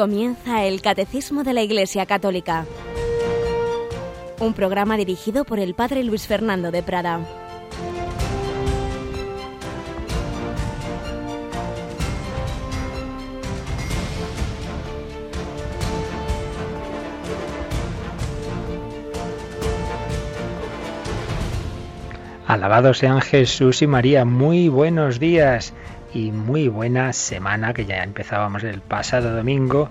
Comienza el Catecismo de la Iglesia Católica, un programa dirigido por el Padre Luis Fernando de Prada. Alabados sean Jesús y María, muy buenos días y muy buena semana que ya empezábamos el pasado domingo,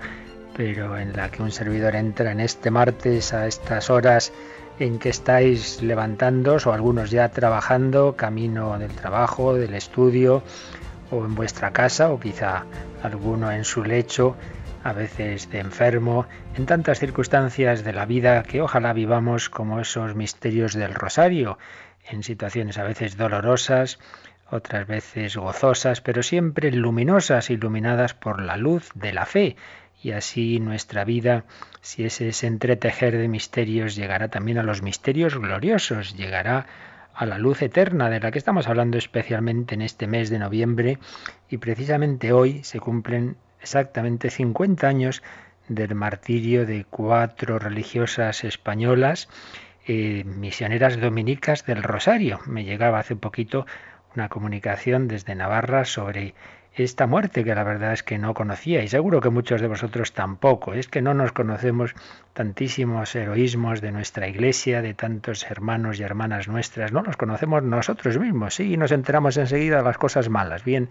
pero en la que un servidor entra en este martes a estas horas en que estáis levantándos o algunos ya trabajando, camino del trabajo, del estudio o en vuestra casa o quizá alguno en su lecho, a veces de enfermo, en tantas circunstancias de la vida que ojalá vivamos como esos misterios del rosario en situaciones a veces dolorosas, otras veces gozosas, pero siempre luminosas, iluminadas por la luz de la fe. Y así nuestra vida, si ese es entretejer de misterios, llegará también a los misterios gloriosos, llegará a la luz eterna de la que estamos hablando especialmente en este mes de noviembre. Y precisamente hoy se cumplen exactamente 50 años del martirio de cuatro religiosas españolas eh, misioneras dominicas del Rosario. Me llegaba hace poquito una comunicación desde Navarra sobre esta muerte que la verdad es que no conocía y seguro que muchos de vosotros tampoco. Es que no nos conocemos tantísimos heroísmos de nuestra iglesia, de tantos hermanos y hermanas nuestras, no los conocemos nosotros mismos. Sí, nos enteramos enseguida de las cosas malas, bien,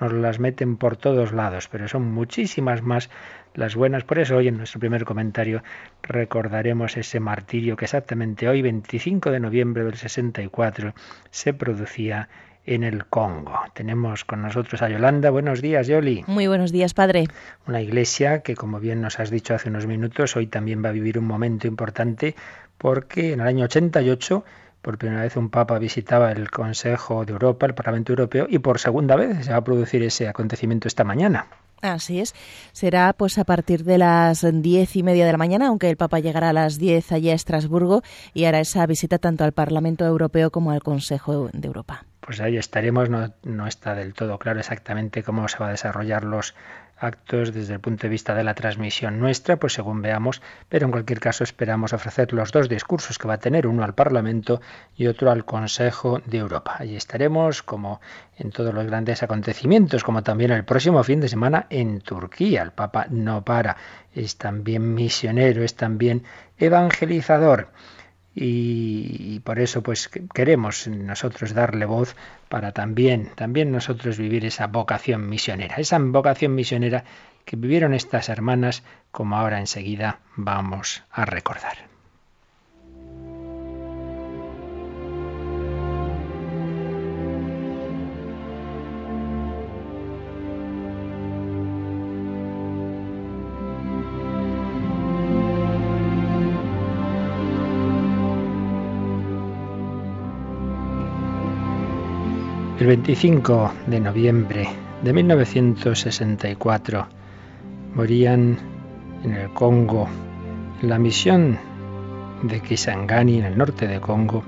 nos las meten por todos lados, pero son muchísimas más las buenas. Por eso hoy en nuestro primer comentario recordaremos ese martirio que exactamente hoy, 25 de noviembre del 64, se producía en el Congo. Tenemos con nosotros a Yolanda. Buenos días, Yoli. Muy buenos días, padre. Una iglesia que, como bien nos has dicho hace unos minutos, hoy también va a vivir un momento importante porque en el año 88 por primera vez un papa visitaba el Consejo de Europa, el Parlamento Europeo, y por segunda vez se va a producir ese acontecimiento esta mañana. Así es. Será pues a partir de las diez y media de la mañana, aunque el Papa llegará a las diez allí a Estrasburgo y hará esa visita tanto al Parlamento Europeo como al Consejo de Europa. Pues ahí estaremos. No, está del todo claro exactamente cómo se va a desarrollar los actos desde el punto de vista de la transmisión nuestra, pues según veamos, pero en cualquier caso esperamos ofrecer los dos discursos que va a tener, uno al Parlamento y otro al Consejo de Europa. Allí estaremos como en todos los grandes acontecimientos, como también el próximo fin de semana en Turquía. El Papa no para, es también misionero, es también evangelizador y, por eso pues queremos nosotros darle voz para también también nosotros vivir esa vocación misionera, esa vocación misionera que vivieron estas hermanas como ahora enseguida vamos a recordar. El 25 de noviembre de 1964 morían en el Congo, en la misión de Kisangani, en el norte de Congo,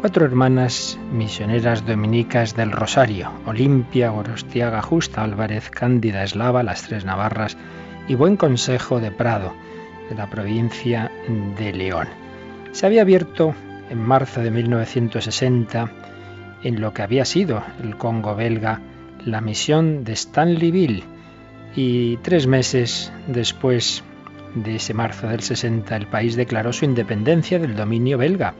cuatro hermanas misioneras dominicas del Rosario, Olimpia, Gorostiaga, Justa, Álvarez, Cándida, Eslava, las tres Navarras y Buen Consejo de Prado, de la provincia de León. Se había abierto en marzo de 1960 en lo que había sido el Congo belga la misión de Stanleyville. Y tres meses después de ese marzo del 60 el país declaró su independencia del dominio belga.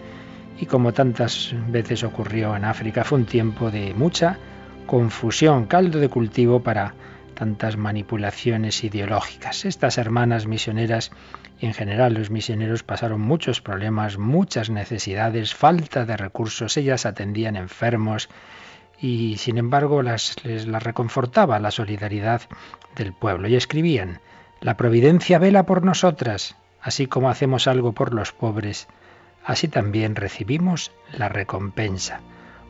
Y como tantas veces ocurrió en África fue un tiempo de mucha confusión, caldo de cultivo para tantas manipulaciones ideológicas. Estas hermanas misioneras y en general los misioneros pasaron muchos problemas, muchas necesidades, falta de recursos, ellas atendían enfermos y sin embargo las, les las reconfortaba la solidaridad del pueblo y escribían, la providencia vela por nosotras, así como hacemos algo por los pobres, así también recibimos la recompensa.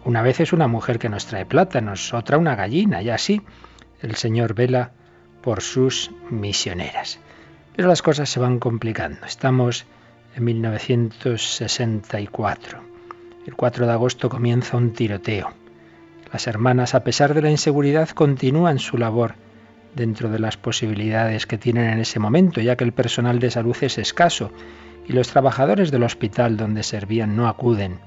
Una vez es una mujer que nos trae plátanos, otra una gallina, y así el Señor vela por sus misioneras. Pero las cosas se van complicando. Estamos en 1964. El 4 de agosto comienza un tiroteo. Las hermanas, a pesar de la inseguridad, continúan su labor dentro de las posibilidades que tienen en ese momento, ya que el personal de salud es escaso y los trabajadores del hospital donde servían no acuden.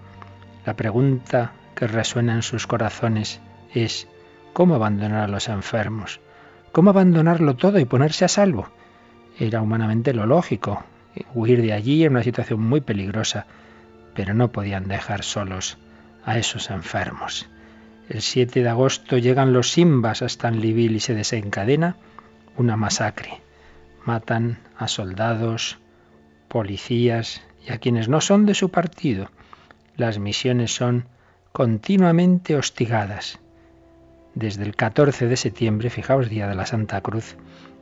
La pregunta que resuena en sus corazones es ¿cómo abandonar a los enfermos? ¿Cómo abandonarlo todo y ponerse a salvo? Era humanamente lo lógico, huir de allí en una situación muy peligrosa, pero no podían dejar solos a esos enfermos. El 7 de agosto llegan los Simbas a Stanleyville y se desencadena una masacre. Matan a soldados, policías y a quienes no son de su partido. Las misiones son continuamente hostigadas. Desde el 14 de septiembre, fijaos, día de la Santa Cruz,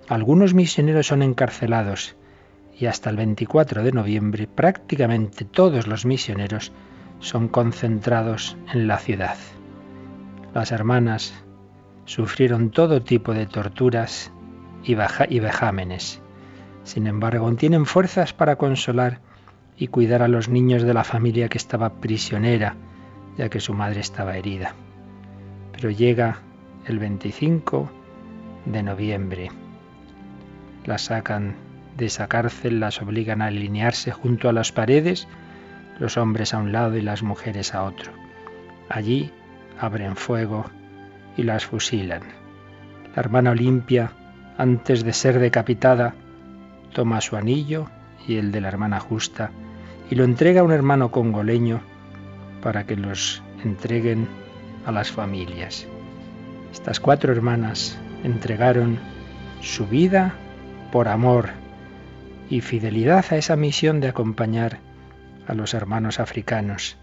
algunos misioneros son encarcelados y hasta el 24 de noviembre prácticamente todos los misioneros son concentrados en la ciudad. Las hermanas sufrieron todo tipo de torturas y, vejámenes. Sin embargo, tienen fuerzas para consolar y cuidar a los niños de la familia que estaba prisionera, ya que su madre estaba herida. Pero llega el 25 de noviembre. Las sacan de esa cárcel, las obligan a alinearse junto a las paredes los hombres a un lado y las mujeres a otro. Allí abren fuego y las fusilan. La hermana Olimpia, antes de ser decapitada, toma su anillo y el de la hermana Justa y lo entrega a un hermano congoleño para que los entreguen a las familias. Estas cuatro hermanas entregaron su vida por amor y fidelidad a esa misión de acompañar a los hermanos africanos.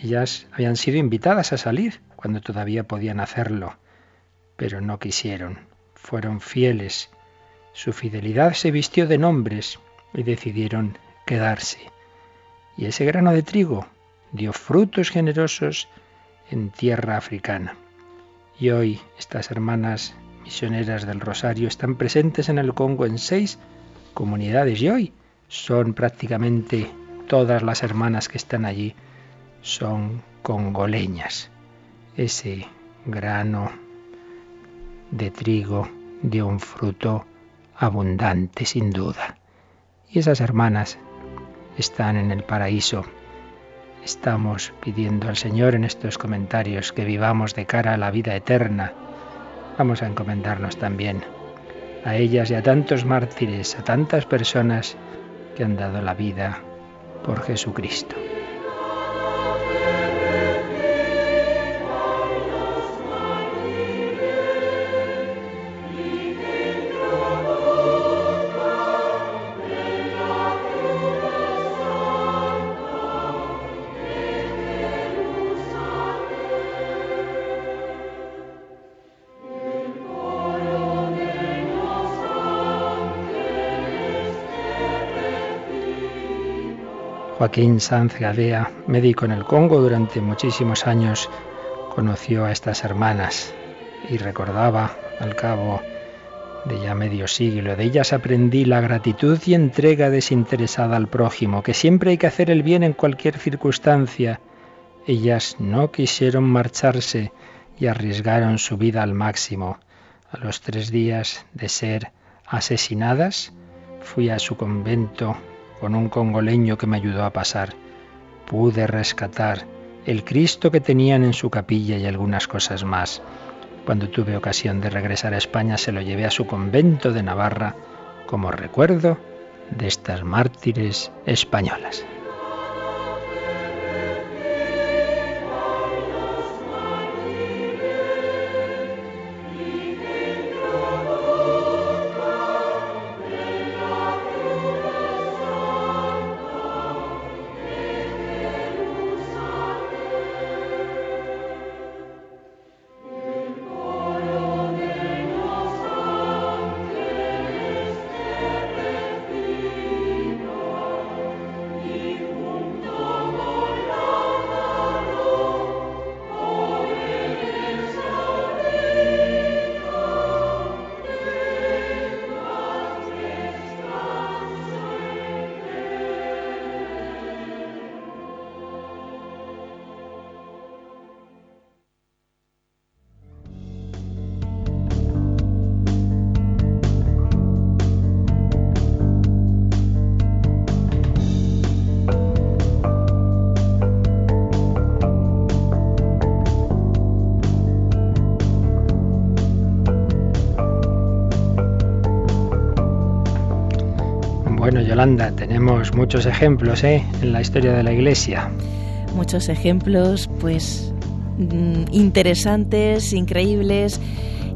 Ellas habían sido invitadas a salir cuando todavía podían hacerlo, pero no quisieron. Fueron fieles. Su fidelidad se vistió de nombres y decidieron quedarse. Y ese grano de trigo dio frutos generosos en tierra africana. Y hoy estas hermanas misioneras del Rosario están presentes en el Congo en seis comunidades y hoy son prácticamente todas las hermanas que están allí son congoleñas. Ese grano de trigo dio un fruto abundante, sin duda. Y esas hermanas están en el paraíso. Estamos pidiendo al Señor en estos comentarios que vivamos de cara a la vida eterna. Vamos a encomendarnos también a ellas y a tantos mártires, a tantas personas que han dado la vida por Jesucristo. Joaquín Sanz Gadea, médico en el Congo durante muchísimos años, conoció a estas hermanas y recordaba al cabo de ya medio siglo. De ellas aprendí la gratitud y entrega desinteresada al prójimo, que siempre hay que hacer el bien en cualquier circunstancia. Ellas no quisieron marcharse y arriesgaron su vida al máximo. A los tres días de ser asesinadas, fui a su convento con un congoleño que me ayudó a pasar. Pude rescatar el Cristo que tenían en su capilla y algunas cosas más. Cuando tuve ocasión de regresar a España se lo llevé a su convento de Navarra como recuerdo de estas mártires españolas. Tenemos muchos ejemplos ¿eh? en la historia de la Iglesia. Muchos ejemplos, pues, mm, interesantes, increíbles.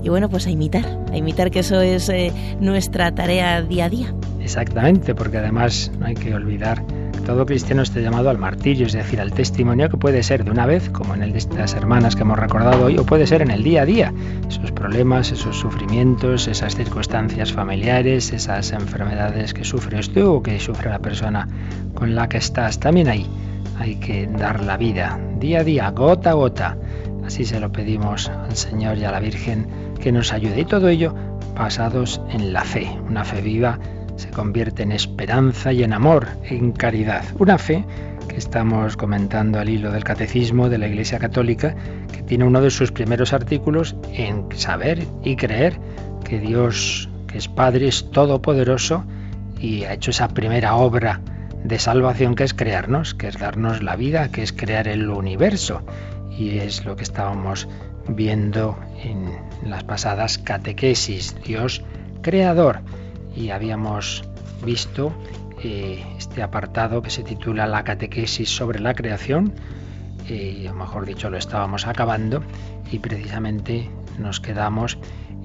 Y bueno, pues a imitar, a imitar que eso es eh, nuestra tarea día a día. Exactamente, porque además no hay que olvidar todo cristiano está llamado al martirio, es decir, al testimonio que puede ser de una vez, como en el de estas hermanas que hemos recordado hoy, o puede ser en el día a día. Esos problemas, esos sufrimientos, esas circunstancias familiares, esas enfermedades que sufres tú o que sufre la persona con la que estás, también ahí hay que dar la vida, día a día, gota a gota. Así se lo pedimos al Señor y a la Virgen que nos ayude. Y todo ello basados en la fe, una fe viva se convierte en esperanza y en amor, en caridad. Una fe que estamos comentando al hilo del catecismo de la Iglesia Católica, que tiene uno de sus primeros artículos en saber y creer que Dios, que es Padre, es todopoderoso y ha hecho esa primera obra de salvación que es crearnos, que es darnos la vida, que es crear el universo. Y es lo que estábamos viendo en las pasadas catequesis, Dios creador y habíamos visto eh, este apartado que se titula La catequesis sobre la creación, eh, o mejor dicho, lo estábamos acabando y precisamente nos quedamos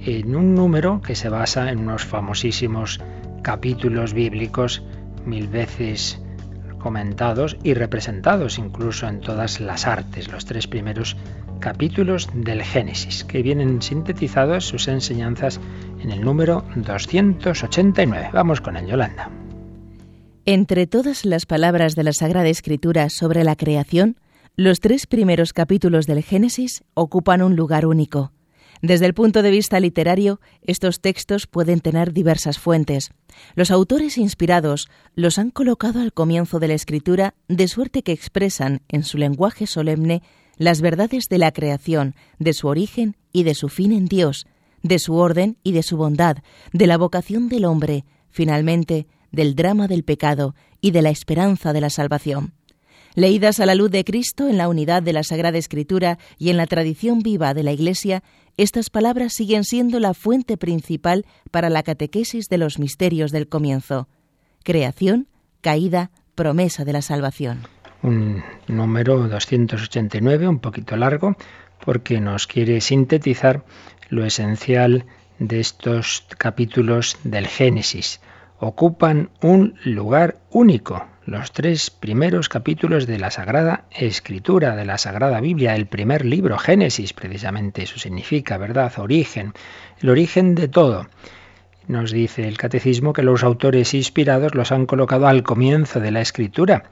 en un número que se basa en unos famosísimos capítulos bíblicos mil veces comentados y representados incluso en todas las artes, los tres primeros capítulos del Génesis, que vienen sintetizados sus enseñanzas en el número 289. Vamos con el Yolanda. Entre todas las palabras de la Sagrada Escritura sobre la creación, los tres primeros capítulos del Génesis ocupan un lugar único. Desde el punto de vista literario, estos textos pueden tener diversas fuentes. Los autores inspirados los han colocado al comienzo de la escritura de suerte que expresan en su lenguaje solemne las verdades de la creación, de su origen y de su fin en Dios, de su orden y de su bondad, de la vocación del hombre, finalmente del drama del pecado y de la esperanza de la salvación. Leídas a la luz de Cristo en la unidad de la Sagrada Escritura y en la tradición viva de la Iglesia, estas palabras siguen siendo la fuente principal para la catequesis de los misterios del comienzo. Creación, caída, promesa de la salvación un número 289, un poquito largo, porque nos quiere sintetizar lo esencial de estos capítulos del Génesis. Ocupan un lugar único, los tres primeros capítulos de la Sagrada Escritura, de la Sagrada Biblia, el primer libro, Génesis, precisamente eso significa, ¿verdad? Origen, el origen de todo. Nos dice el catecismo que los autores inspirados los han colocado al comienzo de la escritura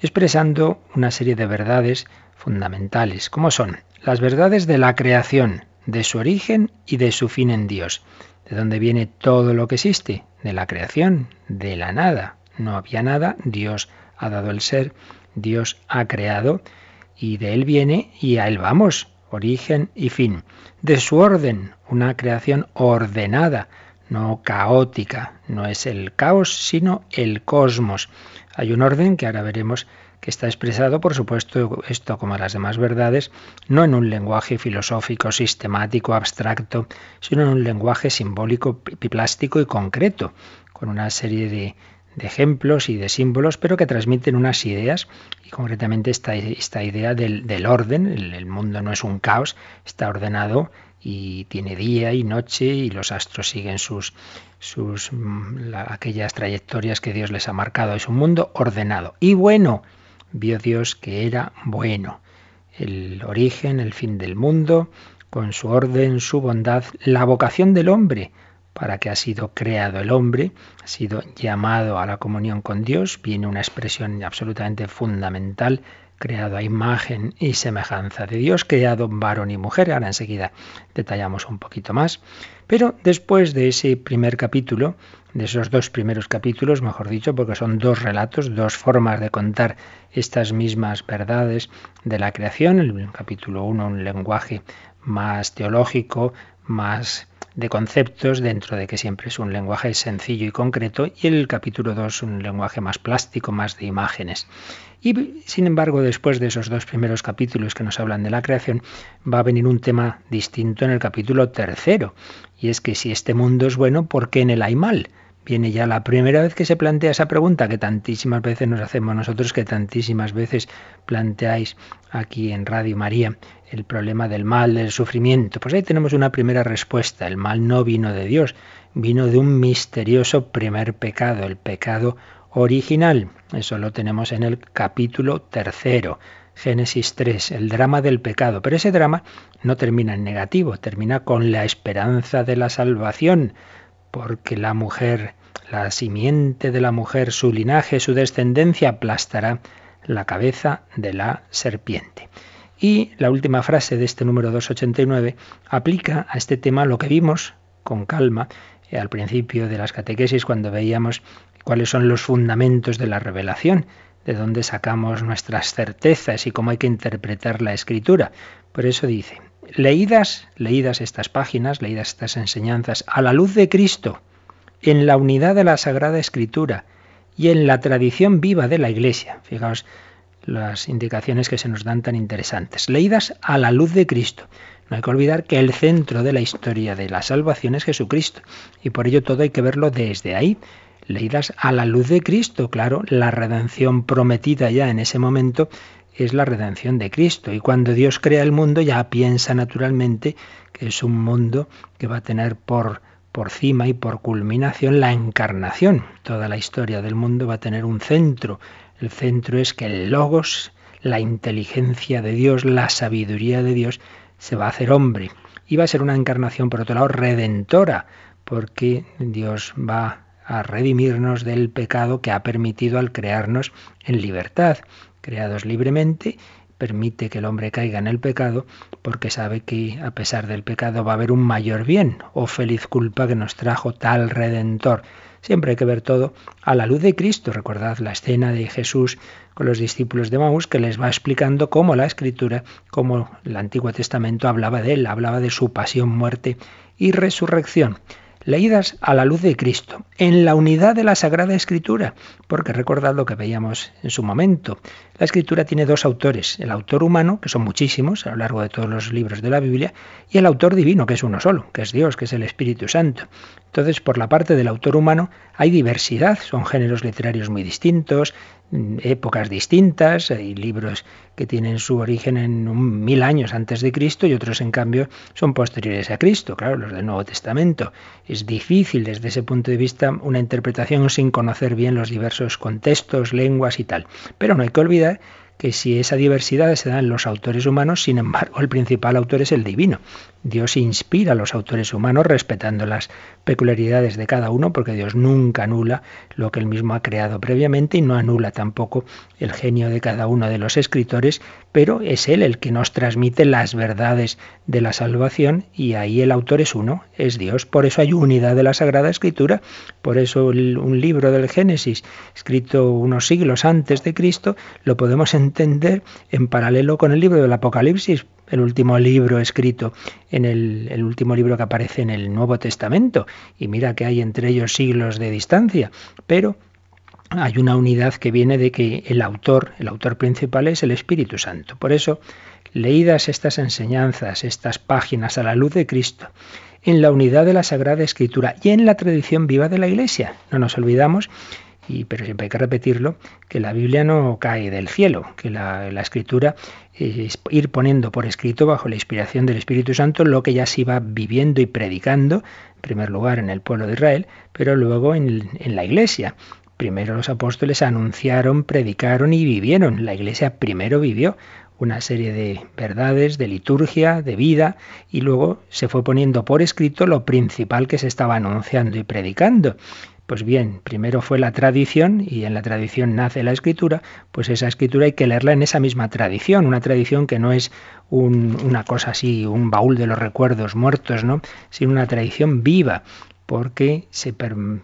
expresando una serie de verdades fundamentales, como son las verdades de la creación, de su origen y de su fin en Dios. ¿De dónde viene todo lo que existe? De la creación, de la nada. No había nada, Dios ha dado el ser, Dios ha creado y de Él viene y a Él vamos, origen y fin. De su orden, una creación ordenada, no caótica, no es el caos, sino el cosmos. Hay un orden que ahora veremos que está expresado, por supuesto, esto como las demás verdades, no en un lenguaje filosófico, sistemático, abstracto, sino en un lenguaje simbólico, plástico y concreto, con una serie de, ejemplos y de símbolos, pero que transmiten unas ideas, y concretamente esta, esta idea del, orden, el, mundo no es un caos, está ordenado y tiene día y noche y los astros siguen sus, sus mm, aquellas trayectorias que Dios les ha marcado. Es un mundo ordenado. Y bueno, vio Dios que era bueno. El origen, el fin del mundo, con su orden, su bondad, la vocación del hombre, para que ha sido creado el hombre, ha sido llamado a la comunión con Dios, viene una expresión absolutamente fundamental creado a imagen y semejanza de Dios, creado varón y mujer. Ahora enseguida detallamos un poquito más. Pero después de ese primer capítulo, de esos dos primeros capítulos, mejor dicho, porque son dos relatos, dos formas de contar estas mismas verdades de la creación. El capítulo 1, un lenguaje más teológico, más de conceptos, dentro de que siempre es un lenguaje sencillo y concreto, y el capítulo 2 un lenguaje más plástico, más de imágenes. Y sin embargo, después de esos dos primeros capítulos que nos hablan de la creación, va a venir un tema distinto en el capítulo tercero, y es que si este mundo es bueno, ¿por qué en él hay mal? viene ya la primera vez que se plantea esa pregunta que tantísimas veces nos hacemos nosotros, que tantísimas veces planteáis aquí en Radio María, el problema del mal, del sufrimiento. Pues ahí tenemos una primera respuesta. El mal no vino de Dios, vino de un misterioso primer pecado, el pecado original. Eso lo tenemos en el capítulo tercero. Génesis 3, el drama del pecado. Pero ese drama no termina en negativo, termina con la esperanza de la salvación, porque la mujer, la simiente de la mujer, su linaje, su descendencia aplastará la cabeza de la serpiente. Y la última frase de este número 289 aplica a este tema lo que vimos con calma eh, al principio de las catequesis cuando veíamos cuáles son los fundamentos de la revelación, de dónde sacamos nuestras certezas y cómo hay que interpretar la escritura. Por eso dice, leídas, leídas estas páginas, leídas estas enseñanzas a la luz de Cristo, en la unidad de la Sagrada Escritura y en la tradición viva de la Iglesia. Fijaos las indicaciones que se nos dan tan interesantes. Leídas a la luz de Cristo. No hay que olvidar que el centro de la historia de la salvación es Jesucristo y por ello todo hay que verlo desde ahí. Leídas a la luz de Cristo, claro, la redención prometida ya en ese momento es la redención de Cristo. Y cuando Dios crea el mundo ya piensa naturalmente que es un mundo que va a tener por, por cima y por culminación la encarnación. Toda la historia del mundo va a tener un centro. El centro es que el logos, la inteligencia de Dios, la sabiduría de Dios, se va a hacer hombre. Y va a ser una encarnación, por otro lado, redentora, porque Dios va a redimirnos del pecado que ha permitido al crearnos en libertad. Creados libremente, permite que el hombre caiga en el pecado porque sabe que a pesar del pecado va a haber un mayor bien. Oh feliz culpa que nos trajo tal redentor. Siempre hay que ver todo a la luz de Cristo. Recordad la escena de Jesús con los discípulos de Maús que les va explicando cómo la Escritura, cómo el Antiguo Testamento hablaba de él, hablaba de su pasión, muerte y resurrección leídas a la luz de Cristo, en la unidad de la Sagrada Escritura, porque recordad lo que veíamos en su momento. La Escritura tiene dos autores, el autor humano, que son muchísimos a lo largo de todos los libros de la Biblia, y el autor divino, que es uno solo, que es Dios, que es el Espíritu Santo. Entonces, por la parte del autor humano hay diversidad, son géneros literarios muy distintos, épocas distintas, hay libros que tienen su origen en un mil años antes de Cristo y otros en cambio son posteriores a Cristo, claro, los del Nuevo Testamento. Es difícil desde ese punto de vista una interpretación sin conocer bien los diversos contextos, lenguas y tal. Pero no hay que olvidar que si esa diversidad se da en los autores humanos, sin embargo, el principal autor es el divino. Dios inspira a los autores humanos respetando las peculiaridades de cada uno, porque Dios nunca anula lo que él mismo ha creado previamente y no anula tampoco el genio de cada uno de los escritores, pero es él el que nos transmite las verdades de la salvación y ahí el autor es uno, es Dios. Por eso hay unidad de la Sagrada Escritura, por eso un libro del Génesis, escrito unos siglos antes de Cristo, lo podemos entender en paralelo con el libro del Apocalipsis, el último libro escrito en el, último libro que aparece en el Nuevo Testamento. Y mira que hay entre ellos siglos de distancia, pero hay una unidad que viene de que el autor, el autor principal es el Espíritu Santo. Por eso, leídas estas enseñanzas, estas páginas a la luz de Cristo, en la unidad de la Sagrada Escritura y en la tradición viva de la Iglesia. No nos olvidamos y, pero siempre hay que repetirlo, que la Biblia no cae del cielo, que la, escritura es ir poniendo por escrito bajo la inspiración del Espíritu Santo lo que ya se iba viviendo y predicando, en primer lugar en el pueblo de Israel, pero luego en, en la iglesia. Primero los apóstoles anunciaron, predicaron y vivieron. La iglesia primero vivió una serie de verdades, de liturgia, de vida, y luego se fue poniendo por escrito lo principal que se estaba anunciando y predicando. Pues bien, primero fue la tradición y en la tradición nace la escritura, pues esa escritura hay que leerla en esa misma tradición, una tradición que no es una cosa así, un baúl de los recuerdos muertos, ¿no? sino una tradición viva, porque se,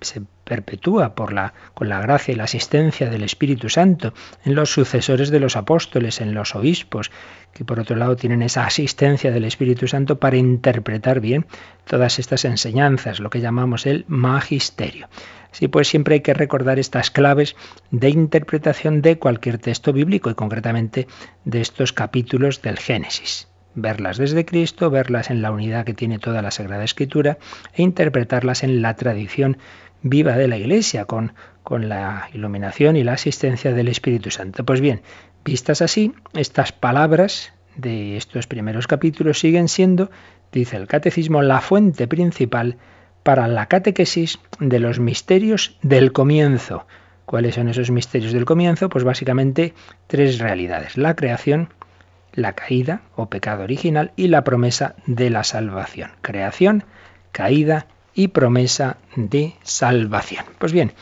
se perpetúa por la, con la gracia y la asistencia del Espíritu Santo en los sucesores de los apóstoles, en los obispos, que por otro lado tienen esa asistencia del Espíritu Santo para interpretar bien todas estas enseñanzas, lo que llamamos el magisterio. Así pues, siempre hay que recordar estas claves de interpretación de cualquier texto bíblico y concretamente de estos capítulos del Génesis verlas desde Cristo, verlas en la unidad que tiene toda la Sagrada Escritura e interpretarlas en la tradición viva de la Iglesia, con, con la iluminación y la asistencia del Espíritu Santo. Pues bien, vistas así, estas palabras de estos primeros capítulos siguen siendo, dice el catecismo, la fuente principal para la catequesis de los misterios del comienzo. ¿Cuáles son esos misterios del comienzo? Pues básicamente tres realidades. La creación, la caída o pecado original y la promesa de la salvación. Creación, caída y promesa de salvación. Pues bien,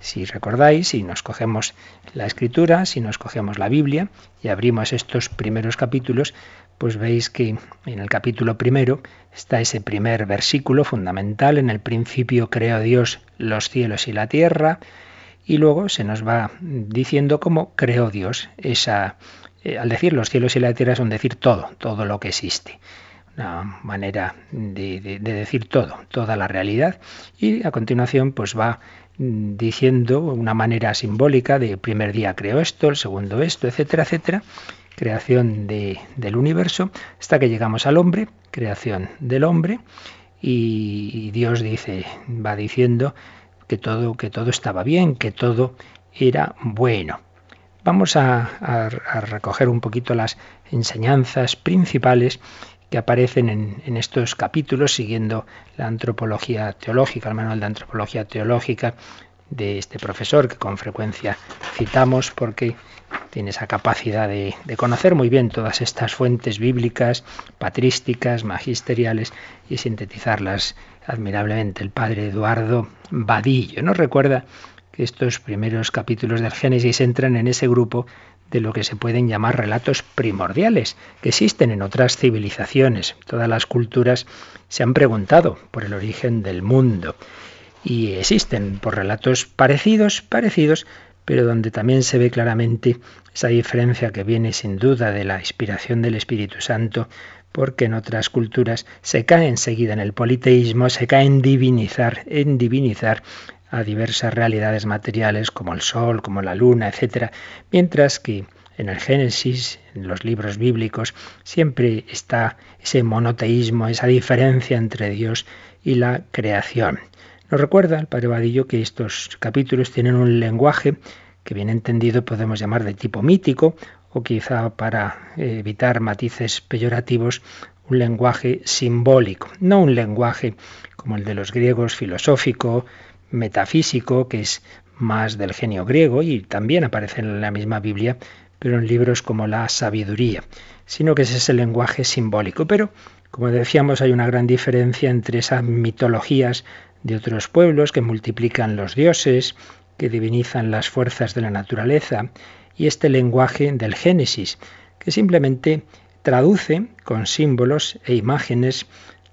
si recordáis, si nos cogemos la escritura, si nos cogemos la Biblia y abrimos estos primeros capítulos, pues veis que en el capítulo primero está ese primer versículo fundamental, en el principio creó Dios los cielos y la tierra, y luego se nos va diciendo cómo creó Dios esa eh, al decir los cielos y la tierra son decir todo, todo lo que existe. Una manera de, decir todo, toda la realidad. Y a continuación, pues va mm, diciendo una manera simbólica de primer día creó esto, el segundo esto, etcétera, etcétera. Creación del universo, hasta que llegamos al hombre, creación del hombre, y Dios dice, va diciendo que todo, que todo estaba bien, que todo era bueno. Vamos a, recoger un poquito las enseñanzas principales que aparecen en, estos capítulos siguiendo la antropología teológica, el manual de antropología teológica de este profesor que con frecuencia citamos porque tiene esa capacidad de, de, conocer muy bien todas estas fuentes bíblicas, patrísticas, magisteriales y sintetizarlas admirablemente. El padre Eduardo Vadillo nos recuerda estos primeros capítulos del Génesis entran en ese grupo de lo que se pueden llamar relatos primordiales, que existen en otras civilizaciones. Todas las culturas se han preguntado por el origen del mundo y existen por relatos parecidos, parecidos, pero donde también se ve claramente esa diferencia que viene sin duda de la inspiración del Espíritu Santo, porque en otras culturas se cae enseguida en el politeísmo, se cae en divinizar, en divinizar a diversas realidades materiales como el sol, como la luna, etc. Mientras que en el Génesis, en los libros bíblicos, siempre está ese monoteísmo, esa diferencia entre Dios y la creación. Nos recuerda el Padre Vadillo que estos capítulos tienen un lenguaje que bien entendido podemos llamar de tipo mítico o quizá para evitar matices peyorativos un lenguaje simbólico, no un lenguaje como el de los griegos filosófico, metafísico, que es más del genio griego y también aparece en la misma Biblia, pero en libros como la sabiduría, sino que es ese lenguaje simbólico. Pero, como decíamos, hay una gran diferencia entre esas mitologías de otros pueblos que multiplican los dioses, que divinizan las fuerzas de la naturaleza, y este lenguaje del Génesis, que simplemente traduce con símbolos e imágenes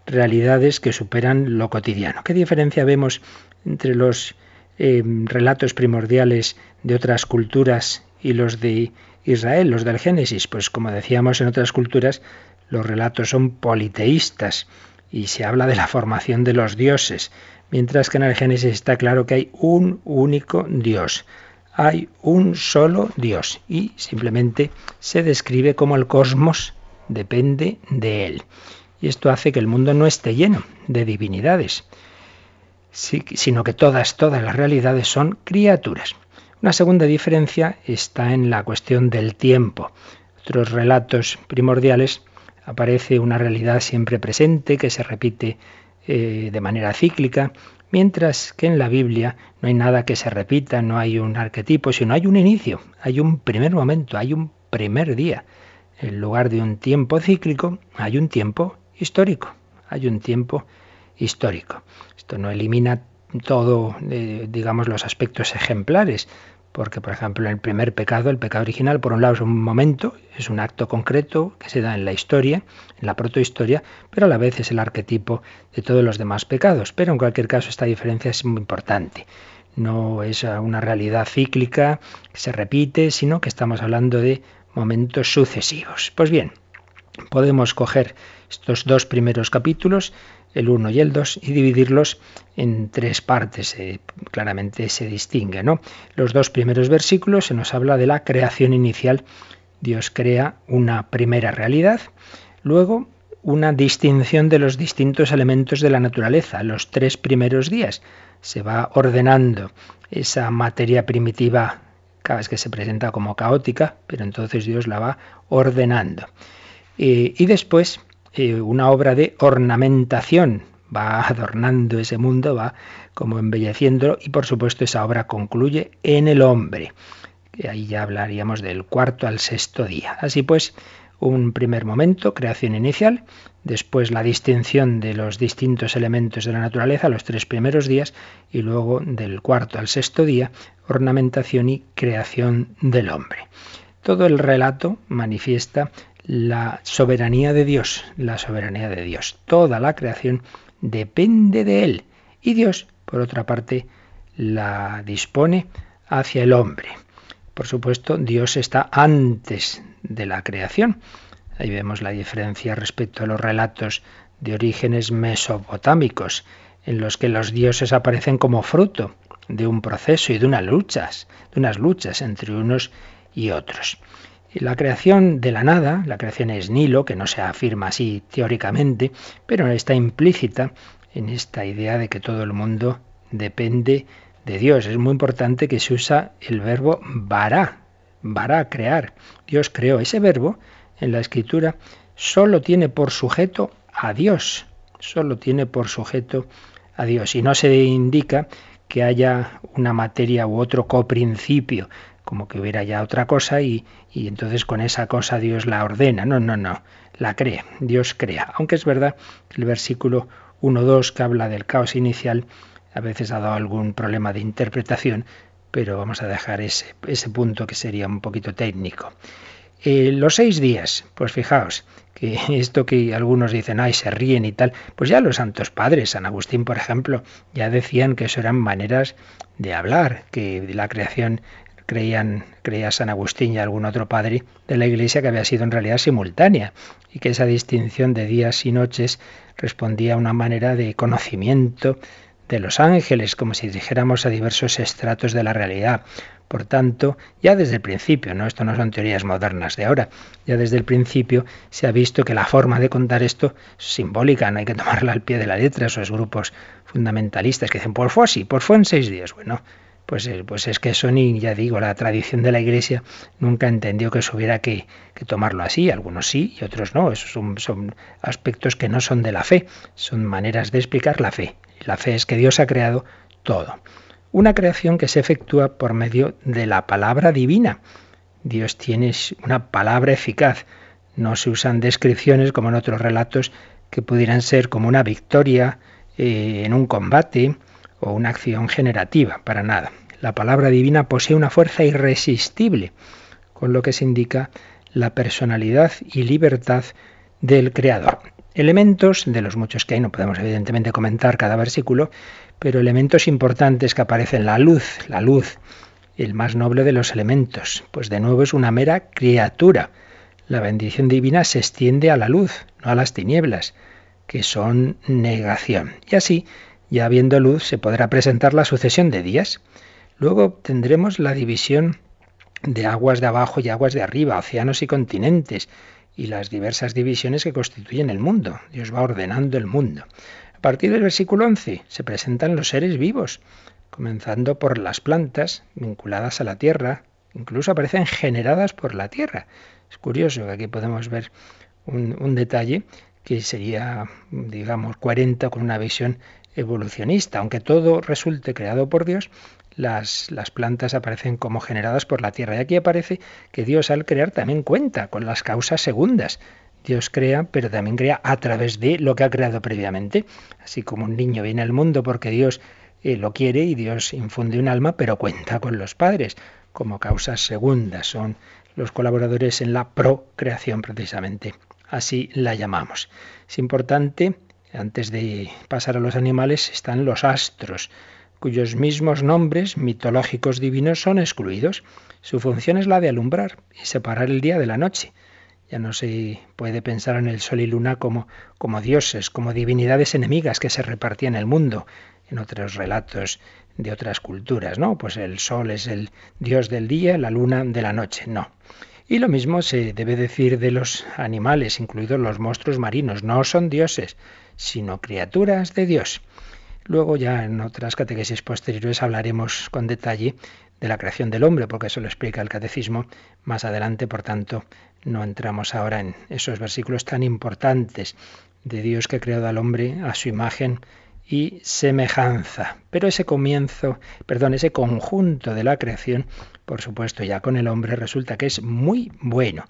realidades que superan lo cotidiano. ¿Qué diferencia vemos entre los eh, relatos primordiales de otras culturas y los de Israel, los del Génesis? Pues como decíamos en otras culturas, los relatos son politeístas y se habla de la formación de los dioses, mientras que en el Génesis está claro que hay un único Dios. Hay un solo Dios y simplemente se describe como el cosmos depende de él. Y esto hace que el mundo no esté lleno de divinidades sino que todas, todas las realidades son criaturas. Una segunda diferencia está en la cuestión del tiempo. Otros relatos primordiales aparece una realidad siempre presente que se repite eh, de manera cíclica, mientras que en la Biblia no hay nada que se repita, no hay un arquetipo, sino hay un inicio, hay un primer momento, hay un primer día. En lugar de un tiempo cíclico, hay un tiempo histórico, hay un tiempo histórico. Esto no elimina todo, eh, digamos, los aspectos ejemplares, porque, por ejemplo, el primer pecado, el pecado original, por un lado es un momento, es un acto concreto que se da en la historia, en la protohistoria, pero a la vez es el arquetipo de todos los demás pecados. Pero en cualquier caso, esta diferencia es muy importante. No es una realidad cíclica que se repite, sino que estamos hablando de momentos sucesivos. Pues bien, podemos coger estos dos primeros capítulos el 1 y el 2 y dividirlos en tres partes. Eh, claramente se distingue. ¿no? Los dos primeros versículos se nos habla de la creación inicial. Dios crea una primera realidad. Luego una distinción de los distintos elementos de la naturaleza. Los tres primeros días se va ordenando esa materia primitiva cada vez que se presenta como caótica, pero entonces Dios la va ordenando. y después eh, una obra de ornamentación, va adornando ese mundo, va como embelleciéndolo y por supuesto esa obra concluye en el hombre. Y ahí ya hablaríamos del cuarto al sexto día. Así pues, un primer momento, creación inicial, después la distinción de los distintos elementos de la naturaleza, los tres primeros días, y luego del cuarto al sexto día, ornamentación y creación del hombre. Todo el relato manifiesta la soberanía de Dios, la soberanía de Dios. Toda la creación depende de Él y Dios, por otra parte, la dispone hacia el hombre. Por supuesto, Dios está antes de la creación. Ahí vemos la diferencia respecto a los relatos de orígenes mesopotámicos, en los que los dioses aparecen como fruto de un proceso y de unas luchas, de unas luchas entre unos y otros. La creación de la nada, la creación es Nilo, que no se afirma así teóricamente, pero está implícita en esta idea de que todo el mundo depende de Dios. Es muy importante que se usa el verbo vará, vará, crear. Dios creó ese verbo en la escritura, solo tiene por sujeto a Dios, solo tiene por sujeto a Dios. Y no se indica que haya una materia u otro coprincipio, como que hubiera ya otra cosa y, y entonces con esa cosa Dios la ordena. No, no, no, la crea, Dios crea. Aunque es verdad que el versículo 1.2 que habla del caos inicial a veces ha dado algún problema de interpretación, pero vamos a dejar ese, ese punto que sería un poquito técnico. Eh, los seis días, pues fijaos, que esto que algunos dicen, ay, se ríen y tal, pues ya los santos padres, San Agustín, por ejemplo, ya decían que eso eran maneras de hablar, que la creación creían, creía San Agustín y algún otro padre de la Iglesia que había sido en realidad simultánea y que esa distinción de días y noches respondía a una manera de conocimiento de los ángeles, como si dijéramos a diversos estratos de la realidad. Por tanto, ya desde el principio, ¿no? Esto no son teorías modernas de ahora, ya desde el principio se ha visto que la forma de contar esto es simbólica, no hay que tomarla al pie de la letra, esos grupos fundamentalistas que dicen, por fue así, por fue en seis días. Bueno, pues, eh, pues es que eso ni, ya digo, la tradición de la Iglesia nunca entendió que eso hubiera que, tomarlo así, algunos sí y otros no, esos son, aspectos que no son de la fe, son maneras de explicar la fe. La fe es que Dios ha creado todo. Una creación que se efectúa por medio de la palabra divina. Dios tiene una palabra eficaz. No se usan descripciones como en otros relatos que pudieran ser como una victoria eh, en un combate, o una acción generativa, para nada. La palabra divina posee una fuerza irresistible, con lo que se indica la personalidad y libertad del Creador. Elementos, de los muchos que hay, no podemos evidentemente comentar cada versículo, pero elementos importantes que aparecen, la luz, la luz, el más noble de los elementos, pues de nuevo es una mera criatura. La bendición divina se extiende a la luz, no a las tinieblas, que son negación. Y así ya habiendo luz se podrá presentar la sucesión de días. Luego tendremos la división de aguas de abajo y aguas de arriba, océanos y continentes, y las diversas divisiones que constituyen el mundo. Dios va ordenando el mundo. A partir del versículo 11 se presentan los seres vivos, comenzando por las plantas vinculadas a la tierra, incluso aparecen generadas por la tierra. Es curioso que aquí podemos ver un, un detalle que sería, digamos, 40 con una visión evolucionista. Aunque todo resulte creado por Dios, las, las, plantas aparecen como generadas por la tierra. Y aquí aparece que Dios al crear también cuenta con las causas segundas. Dios crea, pero también crea a través de lo que ha creado previamente. Así como un niño viene al mundo porque Dios eh, lo quiere y Dios infunde un alma, pero cuenta con los padres como causas segundas. Son los colaboradores en la procreación precisamente. Así la llamamos. Es importante antes de pasar a los animales están los astros, cuyos mismos nombres mitológicos divinos son excluidos. Su función es la de alumbrar y separar el día de la noche. Ya no se puede pensar en el sol y luna como, como dioses, como divinidades enemigas que se repartían el mundo en otros relatos de otras culturas, ¿no? Pues el sol es el dios del día, la luna de la noche. No. Y lo mismo se debe decir de los animales, incluidos los monstruos marinos. No son dioses, sino criaturas de Dios. Luego ya en otras catequesis posteriores hablaremos con detalle de la creación del hombre, porque eso lo explica el catecismo más adelante, por tanto no entramos ahora en esos versículos tan importantes de Dios que ha creado al hombre a su imagen y semejanza. Pero ese comienzo, perdón, ese conjunto de la creación, por supuesto, ya con el hombre resulta que es muy bueno.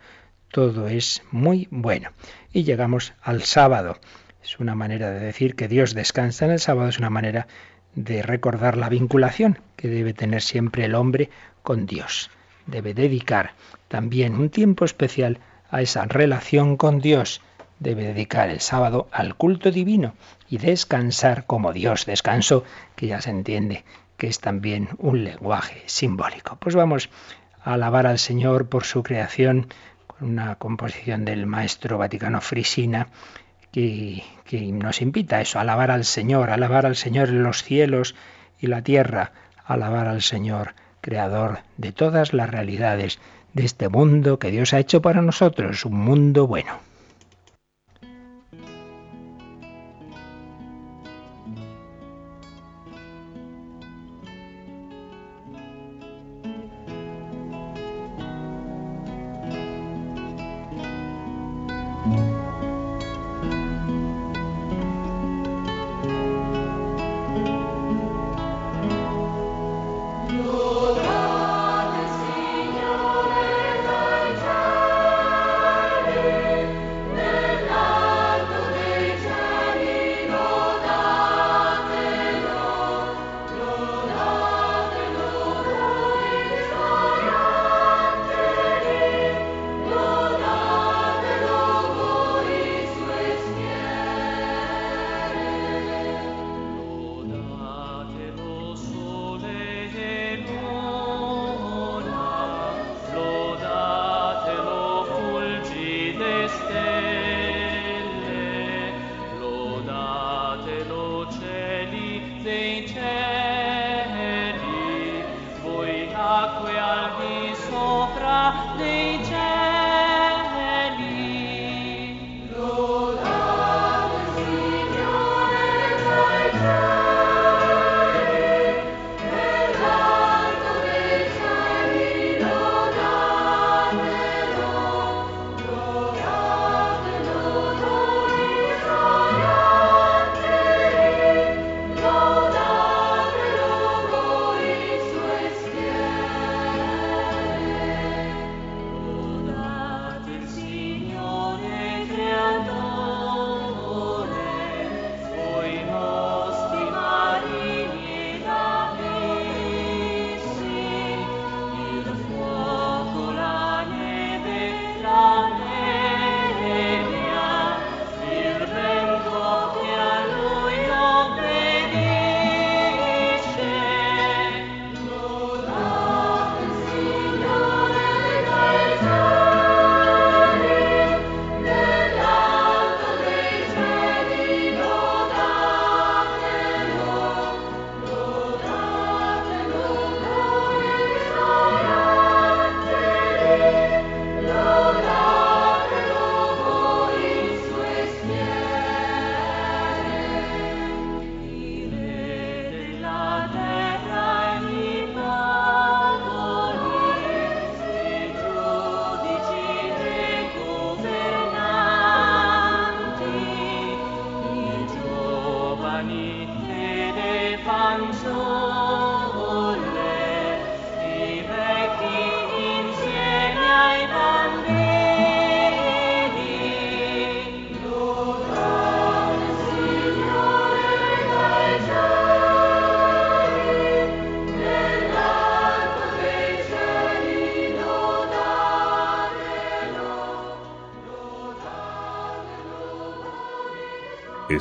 Todo es muy bueno. Y llegamos al sábado. Es una manera de decir que Dios descansa en el sábado, es una manera de recordar la vinculación que debe tener siempre el hombre con Dios. Debe dedicar también un tiempo especial a esa relación con Dios. Debe dedicar el sábado al culto divino y descansar como Dios. Descanso que ya se entiende que es también un lenguaje simbólico. Pues vamos a alabar al Señor por su creación con una composición del maestro Vaticano Frisina que, nos invita a eso, a alabar al Señor, a alabar al Señor en los cielos y la tierra, a alabar al Señor, creador de todas las realidades de este mundo que Dios ha hecho para nosotros, un mundo bueno.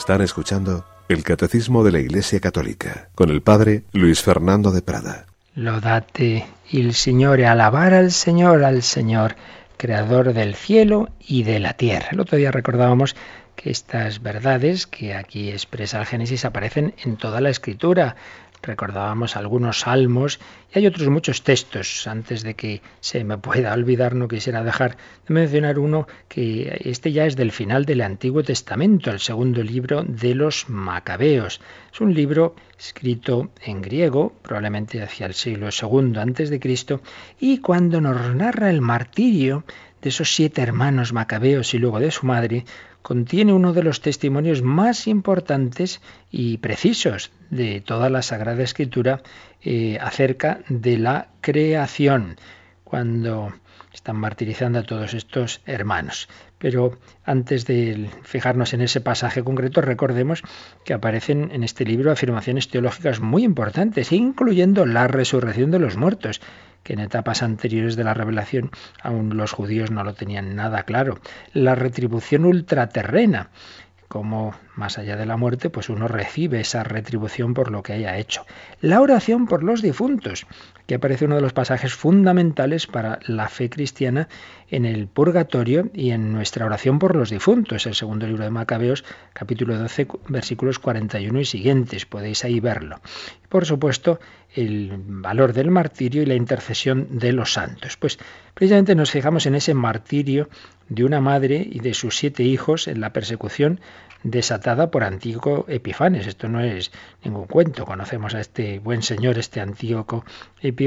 Están escuchando el Catecismo de la Iglesia Católica con el Padre Luis Fernando de Prada. Lodate el Señor, alabar al Señor, al Señor, creador del cielo y de la tierra. El otro día recordábamos que estas verdades que aquí expresa el Génesis aparecen en toda la escritura. Recordábamos algunos salmos y hay otros muchos textos. Antes de que se me pueda olvidar, no quisiera dejar de mencionar uno que este ya es del final del Antiguo Testamento, el segundo libro de los Macabeos. Es un libro escrito en griego, probablemente hacia el siglo II antes de Cristo, y cuando nos narra el martirio de esos siete hermanos macabeos y luego de su madre, contiene uno de los testimonios más importantes y precisos de toda la Sagrada Escritura eh, acerca de la creación, cuando están martirizando a todos estos hermanos. Pero antes de fijarnos en ese pasaje concreto, recordemos que aparecen en este libro afirmaciones teológicas muy importantes, incluyendo la resurrección de los muertos que en etapas anteriores de la revelación aún los judíos no lo tenían nada claro. La retribución ultraterrena, como más allá de la muerte, pues uno recibe esa retribución por lo que haya hecho. La oración por los difuntos, que aparece uno de los pasajes fundamentales para la fe cristiana en el purgatorio y en nuestra oración por los difuntos, el segundo libro de Macabeos, capítulo 12, versículos 41 y siguientes, podéis ahí verlo. Por supuesto, el valor del martirio y la intercesión de los santos. Pues precisamente nos fijamos en ese martirio de una madre y de sus siete hijos en la persecución desatada por Antíoco Epifanes. Esto no es ningún cuento. Conocemos a este buen señor, este Antíoco Epifanes,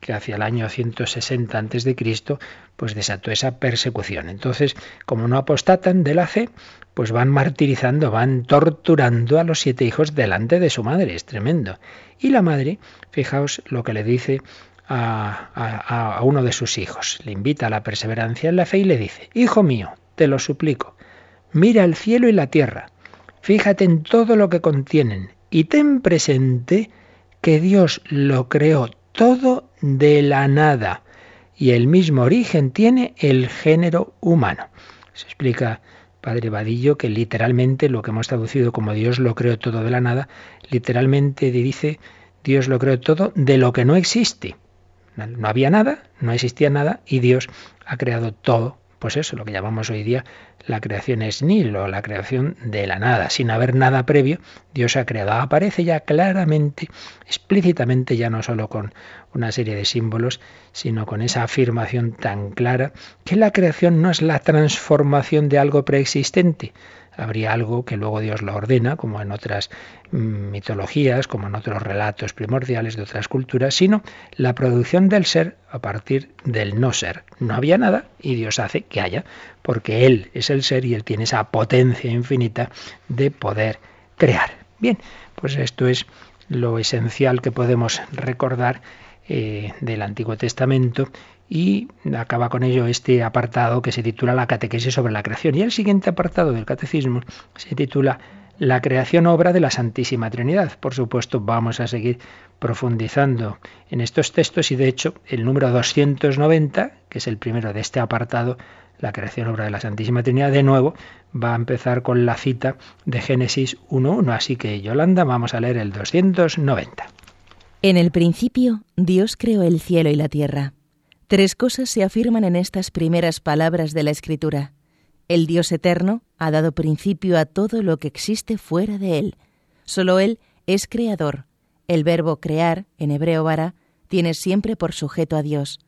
que hacia el año 160 a.C. pues desató esa persecución. Entonces, como no apostatan de la fe, pues van martirizando, van torturando a los siete hijos delante de su madre. Es tremendo. Y la madre, fijaos lo que le dice a, a, uno de sus hijos. Le invita a la perseverancia en la fe y le dice, Hijo mío, te lo suplico, mira el cielo y la tierra, fíjate en todo lo que contienen y ten presente que Dios lo creó todo de la nada y el mismo origen tiene el género humano. Se explica Padre Vadillo que literalmente lo que hemos traducido como Dios lo creó todo de la nada, literalmente dice Dios lo creó todo de lo que no existe. No había nada, no existía nada y Dios ha creado todo. Pues eso, lo que llamamos hoy día la creación es nil o la creación de la nada, sin haber nada previo, Dios ha creado. Aparece ya claramente, explícitamente, ya no solo con una serie de símbolos, sino con esa afirmación tan clara que la creación no es la transformación de algo preexistente, habría algo que luego Dios lo ordena, como en otras mm, mitologías, como en otros relatos primordiales de otras culturas, sino la producción del ser a partir del no ser. No había nada y Dios hace que haya, porque Él es el ser y Él tiene esa potencia infinita de poder crear. Bien, pues esto es lo esencial que podemos recordar eh, del Antiguo Testamento y acaba con ello este apartado que se titula La catequesis sobre la creación. Y el siguiente apartado del catecismo se titula La creación obra de la Santísima Trinidad. Por supuesto, vamos a seguir profundizando en estos textos y de hecho el número 290, que es el primero de este apartado, la creación obra de la Santísima Trinidad, de nuevo va a empezar con la cita de Génesis 1.1. Así que, Yolanda, vamos a leer el 290. En el principio, Dios creó el cielo y la tierra. Tres cosas se afirman en estas primeras palabras de la Escritura. El Dios eterno ha dado principio a todo lo que existe fuera de Él. Solo Él es creador. El verbo crear, en hebreo vara, tiene siempre por sujeto a Dios.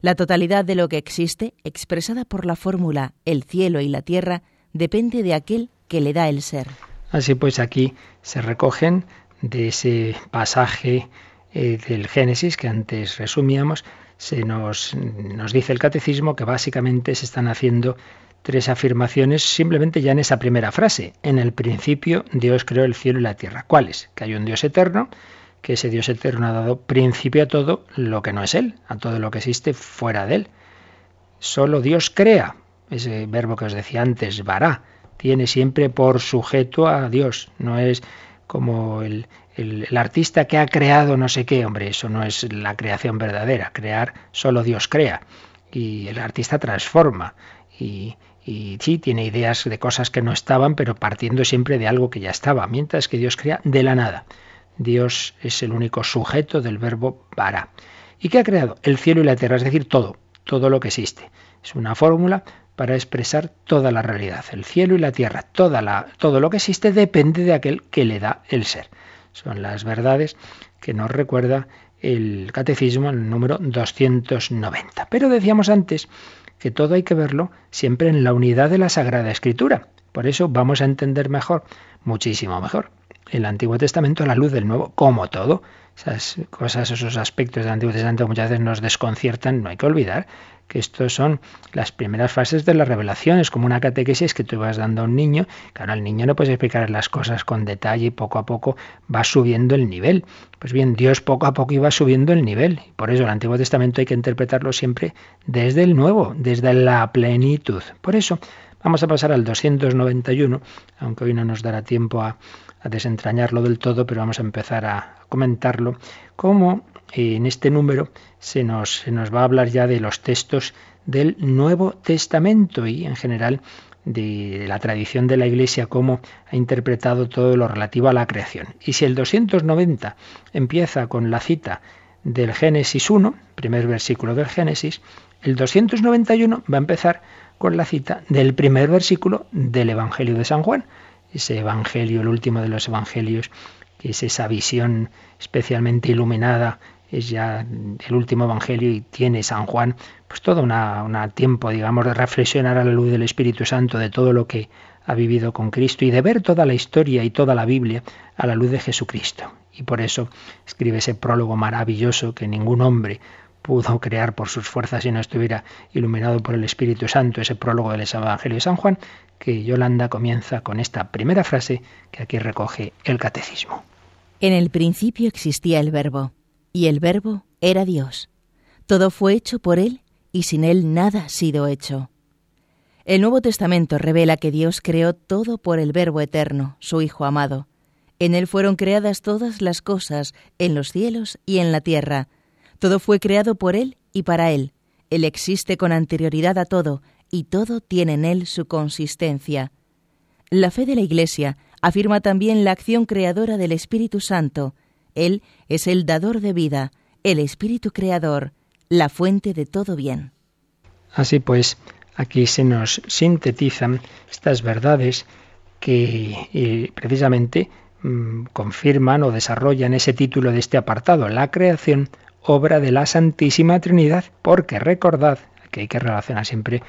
La totalidad de lo que existe, expresada por la fórmula el cielo y la tierra, depende de aquel que le da el ser. Así pues aquí se recogen de ese pasaje eh, del Génesis que antes resumíamos, se nos, nos dice el catecismo que básicamente se están haciendo tres afirmaciones simplemente ya en esa primera frase. En el principio Dios creó el cielo y la tierra. ¿Cuáles? Que hay un Dios eterno, que ese Dios eterno ha dado principio a todo lo que no es Él, a todo lo que existe fuera de Él. Solo Dios crea. Ese verbo que os decía antes, vará, tiene siempre por sujeto a Dios. No es como el, el, artista que ha creado no sé qué, hombre, eso no es la creación verdadera. Crear solo Dios crea. Y el artista transforma. Y, y sí, tiene ideas de cosas que no estaban, pero partiendo siempre de algo que ya estaba. Mientras que Dios crea de la nada. Dios es el único sujeto del verbo para. ¿Y qué ha creado? El cielo y la tierra, es decir, todo, todo lo que existe. Es una fórmula para expresar toda la realidad. El cielo y la tierra, toda la, todo lo que existe depende de aquel que le da el ser. Son las verdades que nos recuerda el catecismo en el número 290. Pero decíamos antes que todo hay que verlo siempre en la unidad de la Sagrada Escritura. Por eso vamos a entender mejor, muchísimo mejor, el Antiguo Testamento a la luz del Nuevo, como todo. Esas cosas, esos aspectos del Antiguo Testamento muchas veces nos desconciertan, no hay que olvidar que estos son las primeras fases de la revelación, es como una catequesis que tú vas dando a un niño, claro, al niño no puedes explicar las cosas con detalle y poco a poco va subiendo el nivel. Pues bien, Dios poco a poco iba subiendo el nivel, por eso el Antiguo Testamento hay que interpretarlo siempre desde el Nuevo, desde la plenitud. Por eso vamos a pasar al 291, aunque hoy no nos dará tiempo a, a desentrañarlo del todo, pero vamos a empezar a comentarlo, como en este número se nos, va a hablar ya de los textos del Nuevo Testamento y en general de la tradición de la Iglesia, cómo ha interpretado todo lo relativo a la creación. Y si el 290 empieza con la cita del Génesis 1, primer versículo del Génesis, el 291 va a empezar con la cita del primer versículo del Evangelio de San Juan, ese Evangelio, el último de los Evangelios, que es esa visión especialmente iluminada es ya el último evangelio y tiene San Juan pues todo un tiempo, digamos, de reflexionar a la luz del Espíritu Santo de todo lo que ha vivido con Cristo y de ver toda la historia y toda la Biblia a la luz de Jesucristo. Y por eso escribe ese prólogo maravilloso que ningún hombre pudo crear por sus fuerzas si no estuviera iluminado por el Espíritu Santo, ese prólogo del Evangelio de San Juan, que Yolanda comienza con esta primera frase que aquí recoge el Catecismo. En el principio existía el Verbo y el Verbo era Dios. Todo fue hecho por Él, y sin Él nada ha sido hecho. El Nuevo Testamento revela que Dios creó todo por el Verbo eterno, su Hijo amado. En Él fueron creadas todas las cosas, en los cielos y en la tierra. Todo fue creado por Él y para Él. Él existe con anterioridad a todo, y todo tiene en Él su consistencia. La fe de la Iglesia afirma también la acción creadora del Espíritu Santo, él es el dador de vida, el Espíritu Creador, la fuente de todo bien. Así pues, aquí se nos sintetizan estas verdades que eh, precisamente mm, confirman o desarrollan ese título de este apartado, la creación, obra de la Santísima Trinidad, porque recordad que hay que relacionar siempre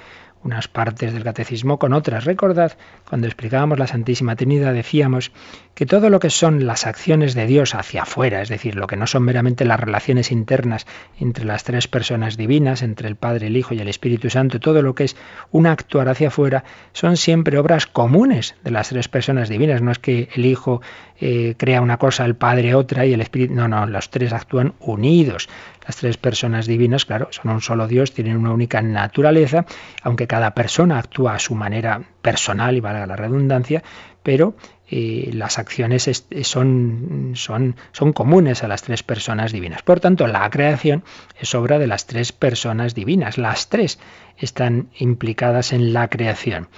unas partes del catecismo con otras. Recordad, cuando explicábamos la Santísima Trinidad, decíamos que todo lo que son las acciones de Dios hacia afuera, es decir, lo que no son meramente las relaciones internas entre las tres personas divinas, entre el Padre, el Hijo y el Espíritu Santo, todo lo que es un actuar hacia afuera, son siempre obras comunes de las tres personas divinas. No es que el Hijo eh, crea una cosa, el Padre otra y el Espíritu. No, no, los tres actúan unidos. Las tres personas divinas, claro, son un solo Dios, tienen una única naturaleza, aunque cada persona actúa a su manera personal, y valga la redundancia, pero eh, las acciones son, son, son comunes a las tres personas divinas. Por tanto, la creación es obra de las tres personas divinas. Las tres están implicadas en la creación.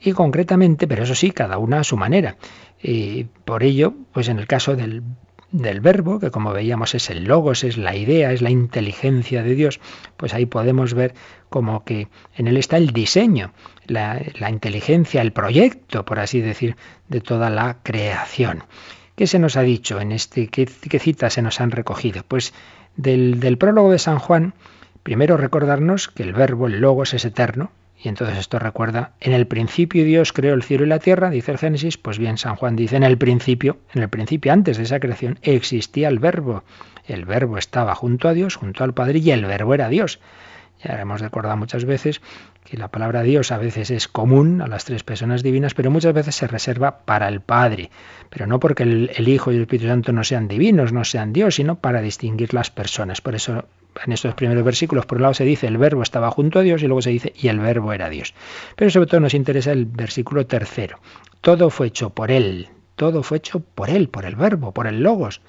Y concretamente, pero eso sí, cada una a su manera. Y por ello, pues en el caso del del verbo, que como veíamos es el logos, es la idea, es la inteligencia de Dios, pues ahí podemos ver como que en él está el diseño, la, inteligencia, el proyecto, por así decir, de toda la creación. ¿Qué se nos ha dicho en este? ¿Qué, citas se nos han recogido? Pues del, del prólogo de San Juan, primero recordarnos que el verbo, el logos, es eterno, y entonces esto recuerda, en el principio Dios creó el cielo y la tierra, dice el Génesis, pues bien, San Juan dice, en el principio, en el principio antes de esa creación, existía el verbo. El verbo estaba junto a Dios, junto al Padre, y el verbo era Dios. Ya hemos recordado muchas veces que la palabra Dios a veces es común a las tres personas divinas, pero muchas veces se reserva para el Padre. Pero no porque el, el Hijo y el Espíritu Santo no sean divinos, no sean Dios, sino para distinguir las personas. Por eso en estos primeros versículos, por un lado se dice el verbo estaba junto a Dios y luego se dice y el verbo era Dios. Pero sobre todo nos interesa el versículo tercero. Todo fue hecho por Él, todo fue hecho por Él, por el verbo, por el logos.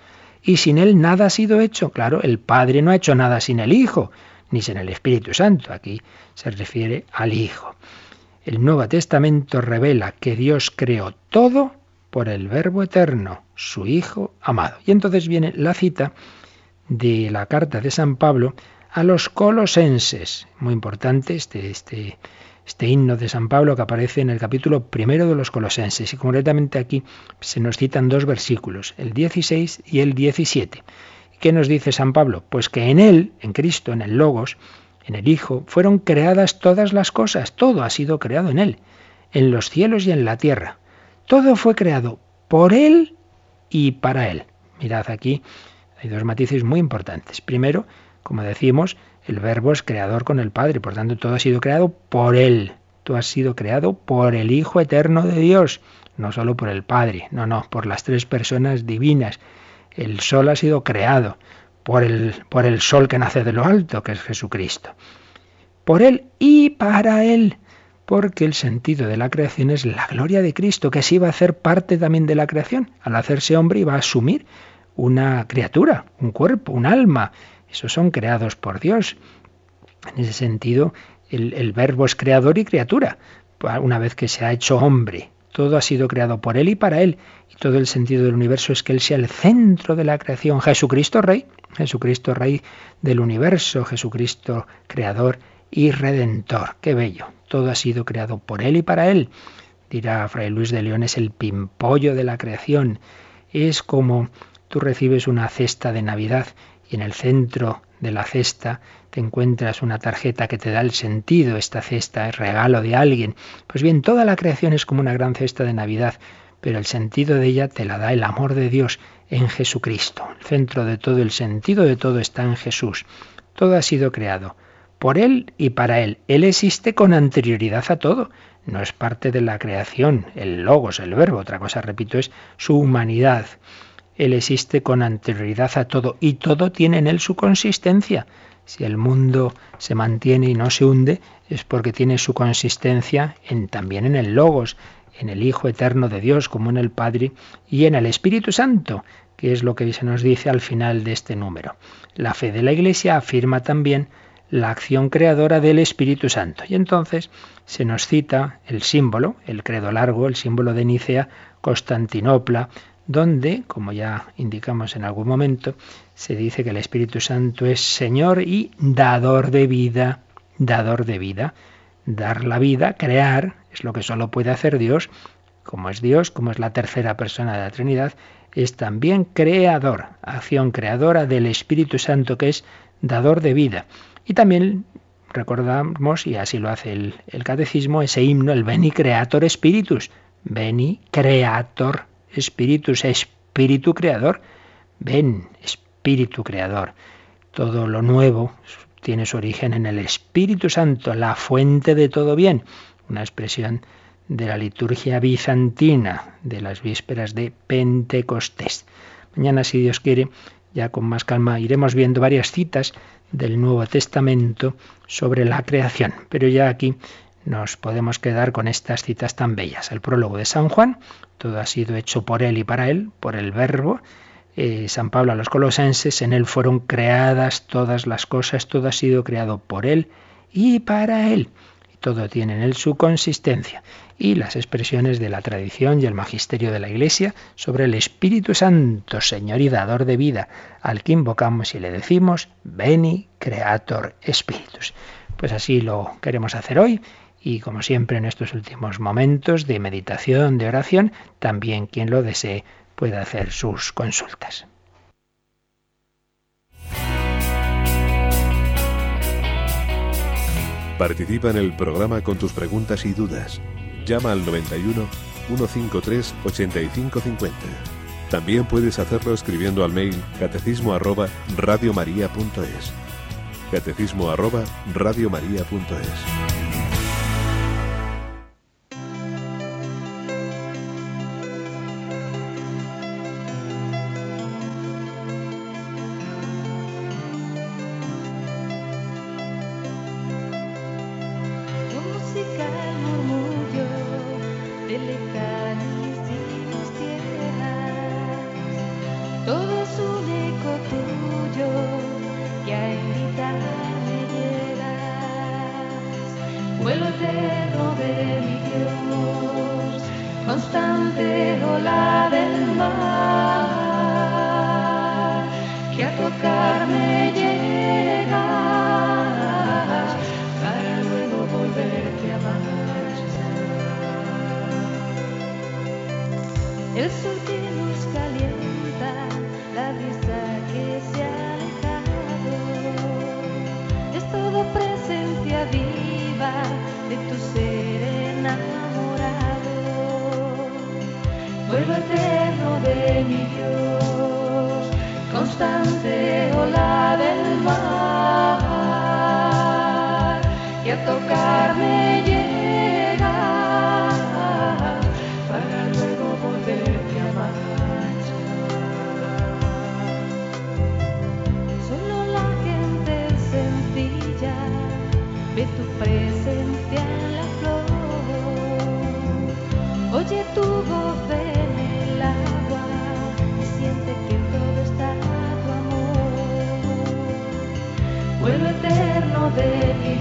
Y sin Él nada ha sido hecho. Claro, el Padre no ha hecho nada sin el Hijo, ni sin el Espíritu Santo. Aquí se refiere al Hijo. El Nuevo Testamento revela que Dios creó todo por el Verbo eterno, su Hijo amado. Y entonces viene la cita de la carta de San Pablo a los colosenses. Muy importante este, este, este himno de San Pablo que aparece en el capítulo primero de los Colosenses. Y concretamente aquí se nos citan dos versículos, el 16 y el 17. ¿Qué nos dice San Pablo? Pues que en Él, en Cristo, en el Logos, en el Hijo, fueron creadas todas las cosas, todo ha sido creado en Él, en los cielos y en la tierra. Todo fue creado por Él y para Él. Mirad aquí, hay dos matices muy importantes. Primero, como decimos, el verbo es creador con el Padre, por tanto todo ha sido creado por Él. Tú has sido creado por el Hijo Eterno de Dios, no solo por el Padre, no, no, por las tres personas divinas. El sol ha sido creado por el, por el sol que nace de lo alto, que es Jesucristo. Por Él y para Él, porque el sentido de la creación es la gloria de Cristo, que así va a hacer parte también de la creación. Al hacerse hombre iba a asumir una criatura, un cuerpo, un alma, esos son creados por Dios. En ese sentido, el, verbo es creador y criatura. Una vez que se ha hecho hombre, todo ha sido creado por Él y para Él. Y todo el sentido del universo es que Él sea el centro de la creación. Jesucristo Rey, Jesucristo Rey del universo, Jesucristo Creador y Redentor. Qué bello. Todo ha sido creado por Él y para Él. Dirá Fray Luis de León, es el pimpollo de la creación. Es como tú recibes una cesta de Navidad y en el centro de la cesta te encuentras una tarjeta que te da el sentido, esta cesta es regalo de alguien. Pues bien, toda la creación es como una gran cesta de Navidad, pero el sentido de ella te la da el amor de Dios en Jesucristo. El centro de todo, el sentido de todo está en Jesús. Todo ha sido creado por Él y para Él. Él existe con anterioridad a todo. No es parte de la creación, el logos, el verbo. Otra cosa, repito, es su humanidad. Él existe con anterioridad a todo y todo tiene en él su consistencia. Si el mundo se mantiene y no se hunde, es porque tiene su consistencia en, también en el Logos, en el Hijo Eterno de Dios, como en el Padre, y en el Espíritu Santo, que es lo que se nos dice al final de este número. La fe de la Iglesia afirma también la acción creadora del Espíritu Santo. Y entonces se nos cita el símbolo, el credo largo, el símbolo de Nicea, Constantinopla, donde, como ya indicamos en algún momento, se dice que el Espíritu Santo es Señor y dador de vida, dador de vida. Dar la vida, crear, es lo que solo puede hacer Dios. Como es Dios, como es la tercera persona de la Trinidad, es también creador, acción creadora del Espíritu Santo que es dador de vida. Y también recordamos, y así lo hace el, el catecismo, ese himno, el Beni Creator Spiritus, Beni Creator Espíritu es espíritu creador. Ven, espíritu creador. Todo lo nuevo tiene su origen en el Espíritu Santo, la fuente de todo bien. Una expresión de la liturgia bizantina de las vísperas de Pentecostés. Mañana, si Dios quiere, ya con más calma iremos viendo varias citas del Nuevo Testamento sobre la creación. Pero ya aquí nos podemos quedar con estas citas tan bellas. El prólogo de San Juan, todo ha sido hecho por él y para él, por el verbo. Eh, San Pablo a los colosenses, en él fueron creadas todas las cosas, todo ha sido creado por él y para él. Todo tiene en él su consistencia. Y las expresiones de la tradición y el magisterio de la Iglesia sobre el Espíritu Santo, Señor y Dador de vida, al que invocamos y le decimos, Veni Creator Spiritus. Pues así lo queremos hacer hoy y como siempre en estos últimos momentos de meditación, de oración, también quien lo desee puede hacer sus consultas. Participa en el programa con tus preguntas y dudas. Llama al 91 153 8550. También puedes hacerlo escribiendo al mail catecismo arroba radiomaria.es. Catecismo arroba radiomaria.es.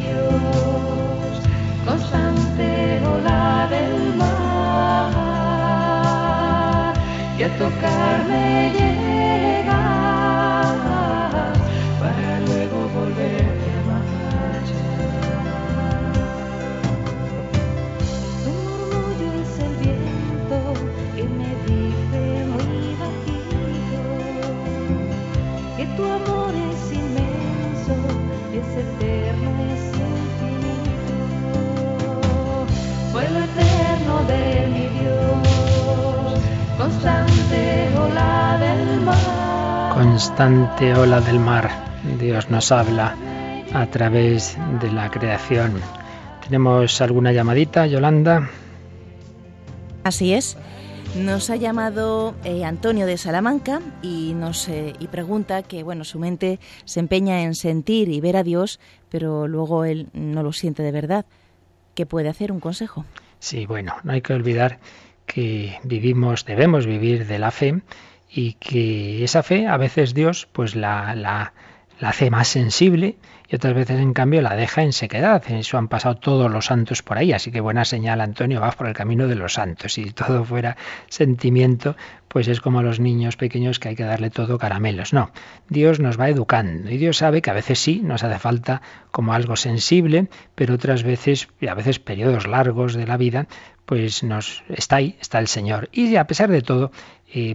Dios, constante volar del mar que a tu llega. Constante ola del mar. Dios nos habla a través de la creación. ¿Tenemos alguna llamadita, Yolanda? Así es. Nos ha llamado eh, Antonio de Salamanca y nos eh, y pregunta que bueno su mente se empeña en sentir y ver a Dios, pero luego él no lo siente de verdad. ¿Qué puede hacer? Un consejo. Sí, bueno, no hay que olvidar que vivimos, debemos vivir de la fe y que esa fe a veces Dios pues la, la, la hace más sensible y otras veces en cambio la deja en sequedad. Eso han pasado todos los santos por ahí, así que buena señal Antonio, vas por el camino de los santos. Si todo fuera sentimiento, pues es como a los niños pequeños que hay que darle todo caramelos. No, Dios nos va educando y Dios sabe que a veces sí nos hace falta como algo sensible, pero otras veces, y a veces periodos largos de la vida, pues nos está ahí, está el Señor. Y a pesar de todo,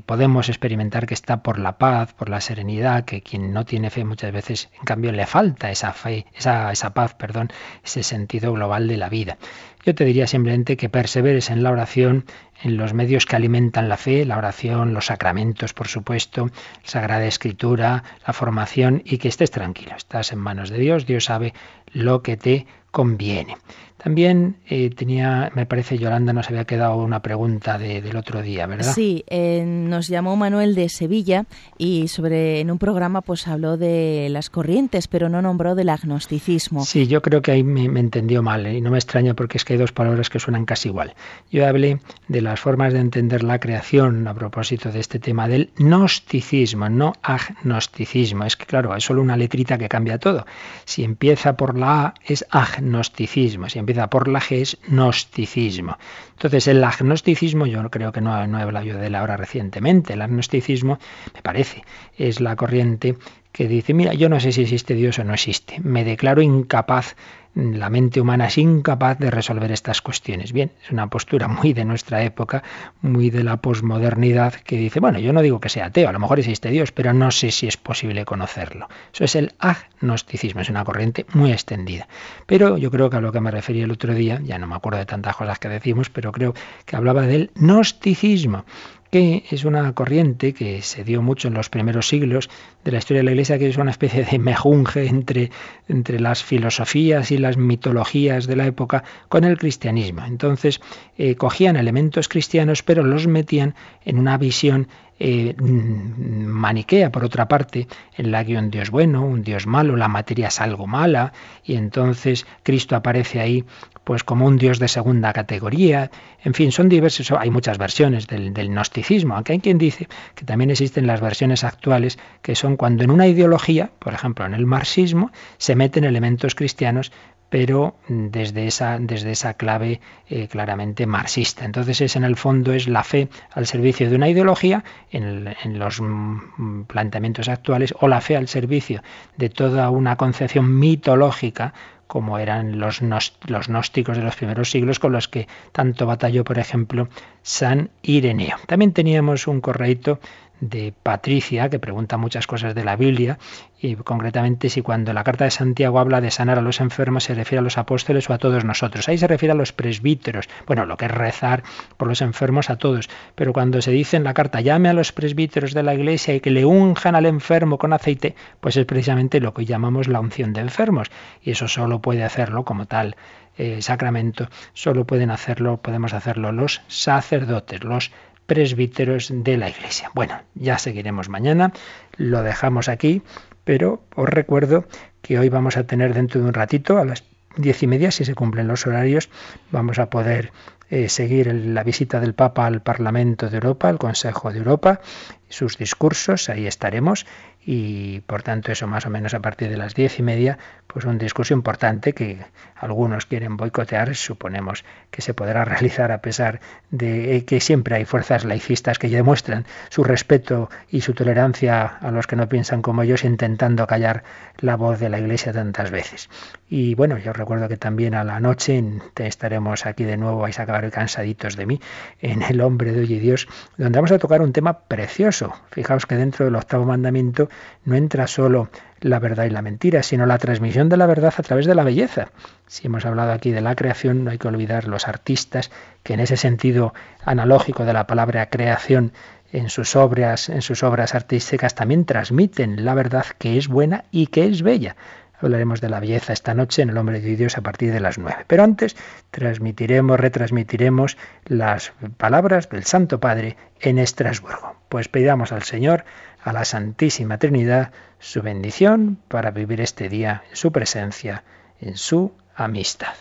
podemos experimentar que está por la paz, por la serenidad, que quien no tiene fe muchas veces, en cambio, le falta esa fe, esa, esa paz, perdón, ese sentido global de la vida. Yo te diría simplemente que perseveres en la oración, en los medios que alimentan la fe, la oración, los sacramentos, por supuesto, Sagrada Escritura, la formación, y que estés tranquilo. Estás en manos de Dios, Dios sabe lo que te conviene. También eh, tenía, me parece, Yolanda nos había quedado una pregunta del otro día, ¿verdad? Sí, eh, nos llamó Manuel de Sevilla y sobre en un programa pues habló de las corrientes, pero no nombró del agnosticismo. Sí, yo creo que ahí me, entendió mal ¿eh? y no me extraña porque es que hay dos palabras que suenan casi igual. Yo hablé de las formas de entender la creación a propósito de este tema del gnosticismo, no agnosticismo. Es que claro, es solo una letrita que cambia todo. Si empieza por la A es agnosticismo, si empieza por la G es gnosticismo. Entonces, el agnosticismo, yo creo que no, no he hablado yo de él ahora recientemente, el agnosticismo, me parece, es la corriente que dice, mira, yo no sé si existe Dios o no existe, me declaro incapaz la mente humana es incapaz de resolver estas cuestiones. Bien, es una postura muy de nuestra época, muy de la posmodernidad, que dice, bueno, yo no digo que sea ateo, a lo mejor existe Dios, pero no sé si es posible conocerlo. Eso es el agnosticismo, es una corriente muy extendida. Pero yo creo que a lo que me refería el otro día, ya no me acuerdo de tantas cosas que decimos, pero creo que hablaba del gnosticismo que es una corriente que se dio mucho en los primeros siglos de la historia de la Iglesia, que es una especie de mejunje entre, entre las filosofías y las mitologías de la época con el cristianismo. Entonces, eh, cogían elementos cristianos, pero los metían en una visión eh, maniquea, por otra parte, en la que un Dios bueno, un Dios malo, la materia es algo mala, y entonces Cristo aparece ahí pues como un Dios de segunda categoría. En fin, son diversos, hay muchas versiones del, del gnosticismo, aunque hay quien dice que también existen las versiones actuales, que son cuando en una ideología, por ejemplo en el marxismo, se meten elementos cristianos, pero desde esa, desde esa clave eh, claramente marxista. Entonces es en el fondo es la fe al servicio de una ideología en, los mm, planteamientos actuales o la fe al servicio de toda una concepción mitológica como eran los, los gnósticos de los primeros siglos con los que tanto batalló, por ejemplo, San Ireneo. También teníamos un correito de Patricia, que pregunta muchas cosas de la Biblia, y concretamente si cuando la carta de Santiago habla de sanar a los enfermos se refiere a los apóstoles o a todos nosotros. Ahí se refiere a los presbíteros. Bueno, lo que es rezar por los enfermos a todos. Pero cuando se dice en la carta llame a los presbíteros de la iglesia y que le unjan al enfermo con aceite, pues es precisamente lo que llamamos la unción de enfermos. Y eso solo puede hacerlo como tal eh, sacramento, solo pueden hacerlo, podemos hacerlo los sacerdotes, los presbíteros de la Iglesia. Bueno, ya seguiremos mañana, lo dejamos aquí, pero os recuerdo que hoy vamos a tener dentro de un ratito, a las diez y media, si se cumplen los horarios, vamos a poder eh, seguir la visita del Papa al Parlamento de Europa, al Consejo de Europa, sus discursos, ahí estaremos, y por tanto eso más o menos a partir de las diez y media, pues un discurso importante que algunos quieren boicotear, suponemos que se podrá realizar a pesar de que siempre hay fuerzas laicistas que demuestran su respeto y su tolerancia a los que no piensan como ellos, intentando callar la voz de la Iglesia tantas veces. Y bueno, yo recuerdo que también a la noche estaremos aquí de nuevo, vais a acabar cansaditos de mí, en El hombre de hoy y Dios, donde vamos a tocar un tema precioso. Fijaos que dentro del octavo mandamiento no entra solo la verdad y la mentira, sino la transmisión de la verdad a través de la belleza. Si hemos hablado aquí de la creación, no hay que olvidar los artistas que en ese sentido analógico de la palabra creación en sus obras, en sus obras artísticas también transmiten la verdad que es buena y que es bella. Hablaremos de la belleza esta noche en El Hombre de Dios a partir de las nueve. Pero antes transmitiremos, retransmitiremos las palabras del Santo Padre en Estrasburgo. Pues pidamos al Señor, a la Santísima Trinidad, su bendición para vivir este día en su presencia, en su amistad.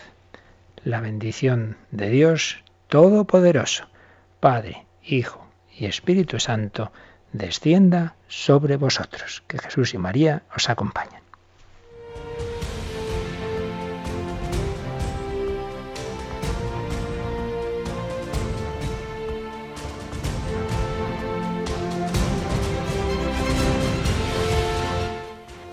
La bendición de Dios Todopoderoso, Padre, Hijo y Espíritu Santo, descienda sobre vosotros. Que Jesús y María os acompañen.